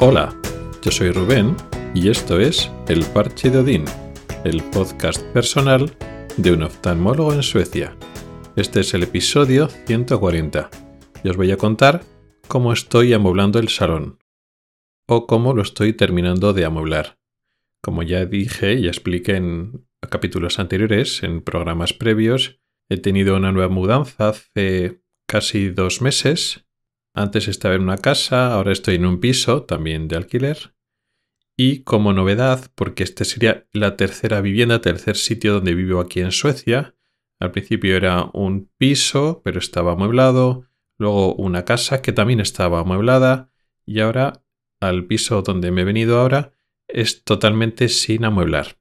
Hola, yo soy Rubén y esto es El Parche de Odín, el podcast personal de un oftalmólogo en Suecia. Este es el episodio 140 y os voy a contar cómo estoy amueblando el salón o cómo lo estoy terminando de amueblar. Como ya dije y expliqué en capítulos anteriores, en programas previos, he tenido una nueva mudanza hace casi dos meses antes estaba en una casa, ahora estoy en un piso también de alquiler. Y como novedad, porque este sería la tercera vivienda, tercer sitio donde vivo aquí en Suecia. Al principio era un piso, pero estaba amueblado. Luego una casa que también estaba amueblada. Y ahora al piso donde me he venido ahora es totalmente sin amueblar.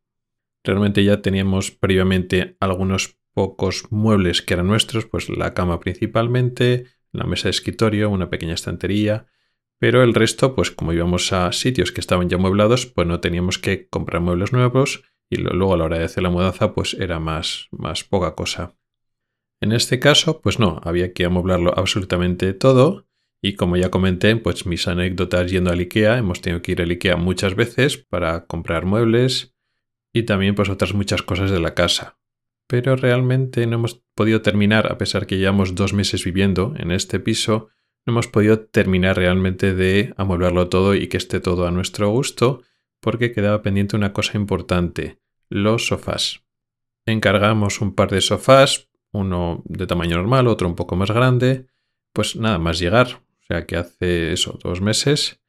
Realmente ya teníamos previamente algunos pocos muebles que eran nuestros, pues la cama principalmente, la mesa de escritorio, una pequeña estantería, pero el resto, pues como íbamos a sitios que estaban ya amueblados, pues no teníamos que comprar muebles nuevos y luego a la hora de hacer la mudanza, pues era más, más poca cosa. En este caso, pues no, había que amueblarlo absolutamente todo y como ya comenté, pues mis anécdotas yendo al IKEA, hemos tenido que ir al IKEA muchas veces para comprar muebles y también pues otras muchas cosas de la casa pero realmente no hemos podido terminar, a pesar que llevamos dos meses viviendo en este piso, no hemos podido terminar realmente de amueblarlo todo y que esté todo a nuestro gusto, porque quedaba pendiente una cosa importante, los sofás. Encargamos un par de sofás, uno de tamaño normal, otro un poco más grande, pues nada más llegar, o sea que hace eso, dos meses.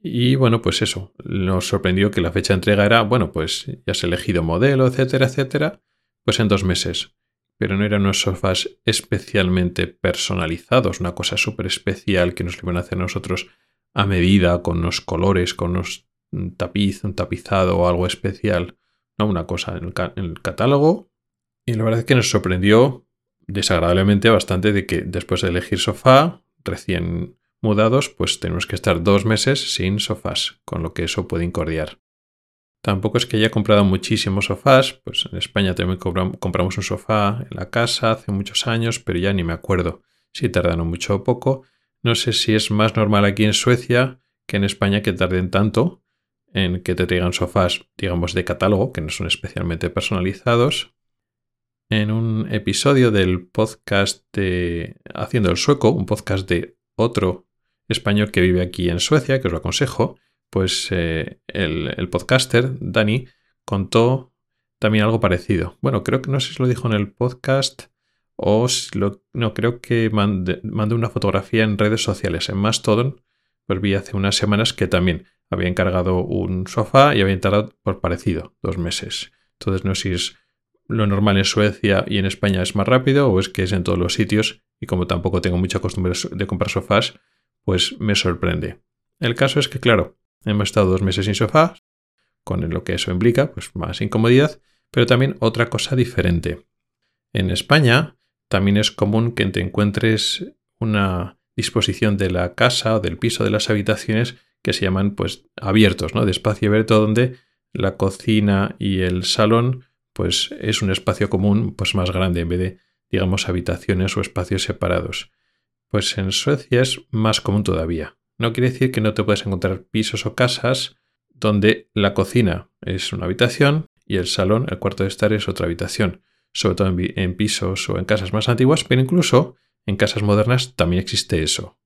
Y bueno, pues eso, nos sorprendió que la fecha de entrega era, bueno, pues ya has elegido modelo, etcétera, etcétera pues en dos meses. Pero no eran unos sofás especialmente personalizados, una cosa súper especial que nos iban a hacer nosotros a medida, con unos colores, con unos tapiz, un tapizado o algo especial. No, una cosa en el, en el catálogo. Y la verdad es que nos sorprendió desagradablemente bastante de que después de elegir sofá, recién mudados, pues tenemos que estar dos meses sin sofás, con lo que eso puede incordiar. Tampoco es que haya comprado muchísimos sofás, pues en España también compramos un sofá en la casa hace muchos años, pero ya ni me acuerdo si tardaron mucho o poco. No sé si es más normal aquí en Suecia que en España que tarden tanto en que te traigan sofás, digamos, de catálogo, que no son especialmente personalizados. En un episodio del podcast de Haciendo el Sueco, un podcast de otro español que vive aquí en Suecia, que os lo aconsejo, pues eh, el, podcaster, Dani, contó también algo parecido. Bueno, creo que no sé si lo dijo en el podcast o si lo, no, creo que mandó una fotografía en redes sociales, en Mastodon, pues vi hace unas semanas que también había encargado un sofá y había tardado por parecido, dos meses. Entonces no sé si es lo normal en Suecia y en España es más rápido o es que es en todos los sitios y como tampoco tengo mucha costumbre de comprar sofás, pues me sorprende. El caso es que, claro, Hemos estado dos meses sin sofá, con lo que eso implica, pues más incomodidad, pero también otra cosa diferente. En España también es común que te encuentres una disposición de la casa o del piso de las habitaciones que se llaman pues abiertos, ¿no? De espacio abierto donde la cocina y el salón pues es un espacio común pues más grande en vez de digamos habitaciones o espacios separados. Pues en Suecia es más común todavía. No quiere decir que no te puedas encontrar pisos o casas donde la cocina es una habitación y el salón, el cuarto de estar, es otra habitación. Sobre todo en, pisos o en casas más antiguas, pero incluso en casas modernas también existe eso.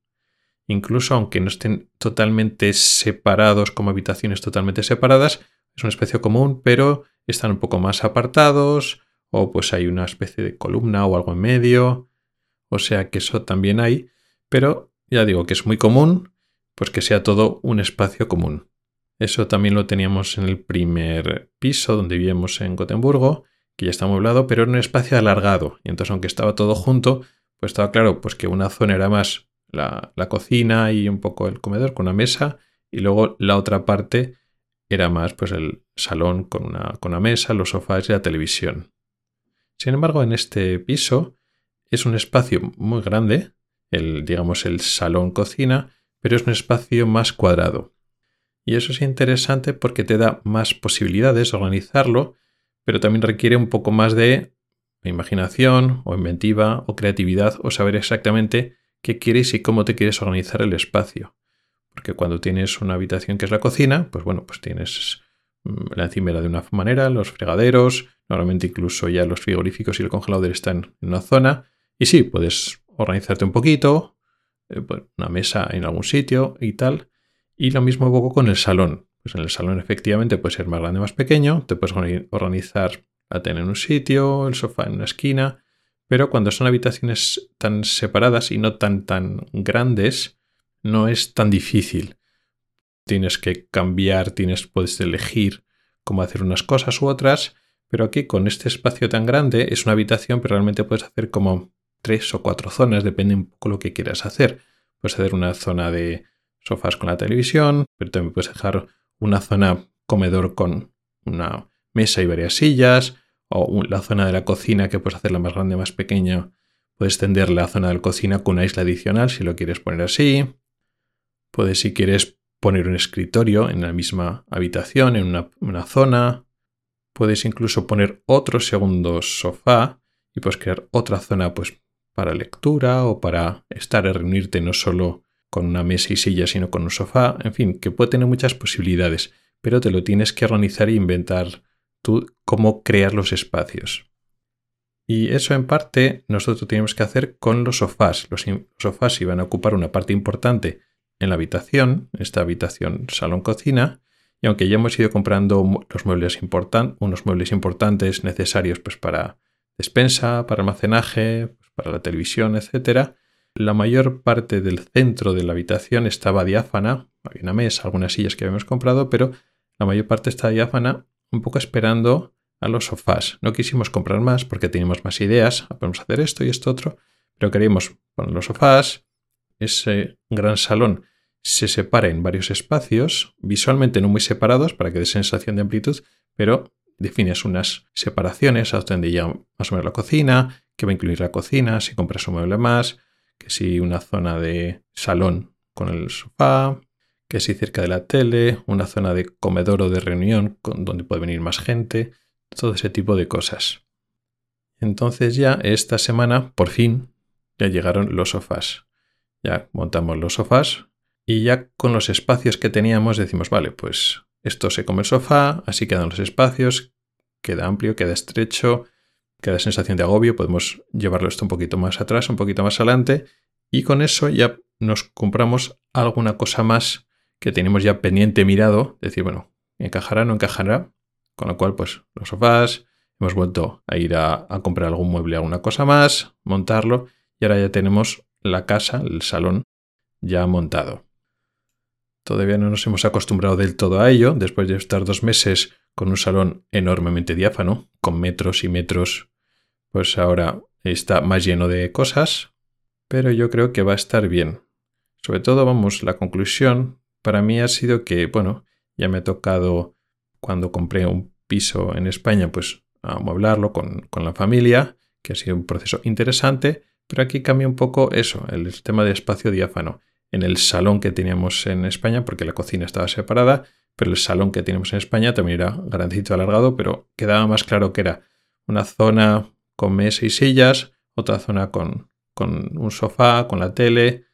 Incluso aunque no estén totalmente separados como habitaciones totalmente separadas, es un espacio común, pero están un poco más apartados o pues hay una especie de columna o algo en medio. O sea que eso también hay, pero ya digo que es muy común pues que sea todo un espacio común. Eso también lo teníamos en el primer piso donde vivíamos en Gotemburgo, que ya está amueblado, pero en un espacio alargado. Y entonces, aunque estaba todo junto, pues estaba claro pues que una zona era más la, cocina y un poco el comedor con una mesa, y luego la otra parte era más pues el salón con una, con una mesa, los sofás y la televisión. Sin embargo, en este piso es un espacio muy grande, el, digamos el salón cocina, pero es un espacio más cuadrado. Y eso es interesante porque te da más posibilidades de organizarlo, pero también requiere un poco más de imaginación o inventiva o creatividad o saber exactamente qué quieres y cómo te quieres organizar el espacio. Porque cuando tienes una habitación que es la cocina, pues bueno, pues tienes mm, la encimera de una manera, los fregaderos, normalmente incluso ya los frigoríficos y el congelador están en una zona. Y sí, puedes organizarte un poquito, eh, pues, una mesa en algún sitio y tal. Y lo mismo poco con el salón. Pues en el salón efectivamente puede ser más grande o más pequeño, te puedes organizar la tele en un sitio, el sofá en una esquina, pero cuando son habitaciones tan separadas y no tan tan grandes, no es tan difícil. Tienes que cambiar, tienes, puedes elegir cómo hacer unas cosas u otras, pero aquí con este espacio tan grande es una habitación, pero realmente puedes hacer como tres o cuatro zonas, depende un poco lo que quieras hacer. Puedes hacer una zona de sofás con la televisión, pero también puedes dejar una zona comedor con una mesa y varias sillas, o la zona de la cocina que puedes hacerla más grande más pequeña. Puedes extender la zona de la cocina con una isla adicional si lo quieres poner así. Puedes, si quieres, poner un escritorio en la misma habitación, en una, una zona. Puedes incluso poner otro segundo sofá y puedes crear otra zona pues, para lectura o para estar y reunirte no solo con una mesa y silla, sino con un sofá. En fin, que puede tener muchas posibilidades, pero te lo tienes que organizar e inventar tú cómo crear los espacios. Y eso en parte nosotros tenemos que hacer con los sofás. Los sofás iban a ocupar una parte importante en la habitación, esta habitación salón-cocina, y aunque ya hemos ido comprando los muebles unos muebles importantes necesarios pues, para despensa, para almacenaje, para la televisión, etc., la mayor parte del centro de la habitación estaba diáfana, había una mesa, algunas sillas que habíamos comprado, pero la mayor parte está diáfana, un poco esperando a los sofás. No quisimos comprar más porque teníamos más ideas, podemos hacer esto y esto otro, pero queríamos poner los sofás, ese gran salón se separa en varios espacios, visualmente no muy separados para que dé sensación de amplitud, pero defines unas separaciones a donde llega más o menos la cocina, que va a incluir la cocina, si compras un mueble más, que si una zona de salón con el sofá, que si cerca de la tele, una zona de comedor o de reunión con, donde puede venir más gente, todo ese tipo de cosas. Entonces ya esta semana, por fin, ya llegaron los sofás. Ya montamos los sofás y ya con los espacios que teníamos decimos, vale, pues esto se come el sofá, así quedan los espacios, queda amplio, queda estrecho, queda sensación de agobio, podemos llevarlo esto un poquito más atrás, un poquito más adelante y con eso ya nos compramos alguna cosa más que tenemos ya pendiente mirado, decir, bueno, encajará, no encajará, con lo cual pues los sofás, hemos vuelto a ir a, a comprar algún mueble, alguna cosa más, montarlo y ahora ya tenemos la casa, el salón ya montado. Todavía no nos hemos acostumbrado del todo a ello, después de estar dos meses con un salón enormemente diáfano, con metros y metros, pues ahora está más lleno de cosas, pero yo creo que va a estar bien. Sobre todo, vamos, la conclusión para mí ha sido que, bueno, ya me ha tocado cuando compré un piso en España, pues amueblarlo con, con la familia, que ha sido un proceso interesante, pero aquí cambia un poco eso, el tema de espacio diáfano en el salón que teníamos en España, porque la cocina estaba separada, pero el salón que teníamos en España también era grandecito alargado, pero quedaba más claro que era una zona con mesa y sillas, otra zona con, con un sofá, con la tele,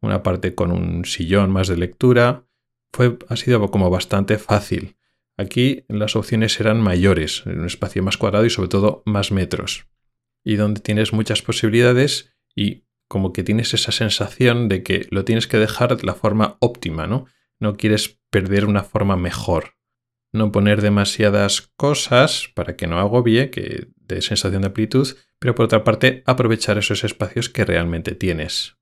una parte con un sillón más de lectura. Fue, ha sido como bastante fácil. Aquí las opciones eran mayores, en un espacio más cuadrado y sobre todo más metros. Y donde tienes muchas posibilidades y como que tienes esa sensación de que lo tienes que dejar de la forma óptima, ¿no? No quieres perder una forma mejor. No poner demasiadas cosas para que no agobie, que dé sensación de amplitud, pero por otra parte aprovechar esos espacios que realmente tienes.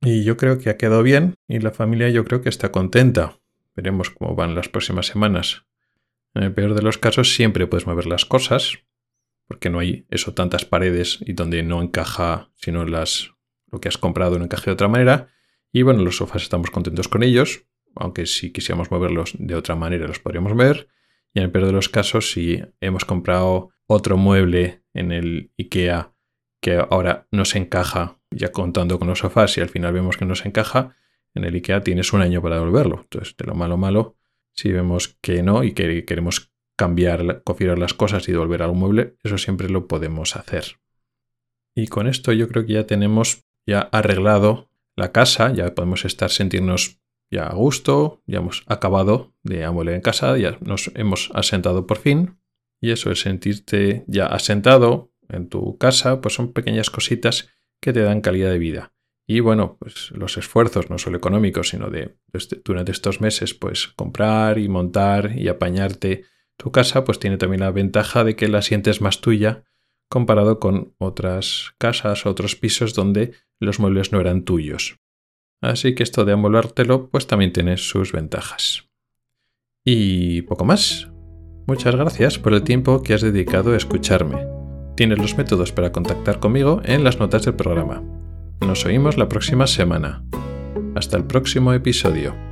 Y yo creo que ha quedado bien y la familia yo creo que está contenta. Veremos cómo van las próximas semanas. En el peor de los casos siempre puedes mover las cosas, porque no hay eso tantas paredes y donde no encaja sino las lo que has comprado no encaje de otra manera. Y bueno, los sofás estamos contentos con ellos, aunque si quisiéramos moverlos de otra manera los podríamos ver. Y en el peor de los casos, si hemos comprado otro mueble en el IKEA que ahora no se encaja, ya contando con los sofás, y al final vemos que no se encaja, en el IKEA tienes un año para devolverlo. Entonces, de lo malo malo, si vemos que no y que queremos cambiar, configurar las cosas y devolver algún mueble, eso siempre lo podemos hacer. Y con esto yo creo que ya tenemos ya arreglado la casa, ya podemos estar sentirnos ya a gusto, ya hemos acabado de amoler en casa, ya nos hemos asentado por fin. Y eso, es sentirte ya asentado en tu casa, pues son pequeñas cositas que te dan calidad de vida. Y bueno, pues los esfuerzos, no solo económicos, sino de este, durante estos meses, pues comprar y montar y apañarte tu casa, pues tiene también la ventaja de que la sientes más tuya comparado con otras casas otros pisos donde los muebles no eran tuyos. Así que esto de amoblártelo, pues también tiene sus ventajas. Y poco más. Muchas gracias por el tiempo que has dedicado a escucharme. Tienes los métodos para contactar conmigo en las notas del programa. Nos oímos la próxima semana. Hasta el próximo episodio.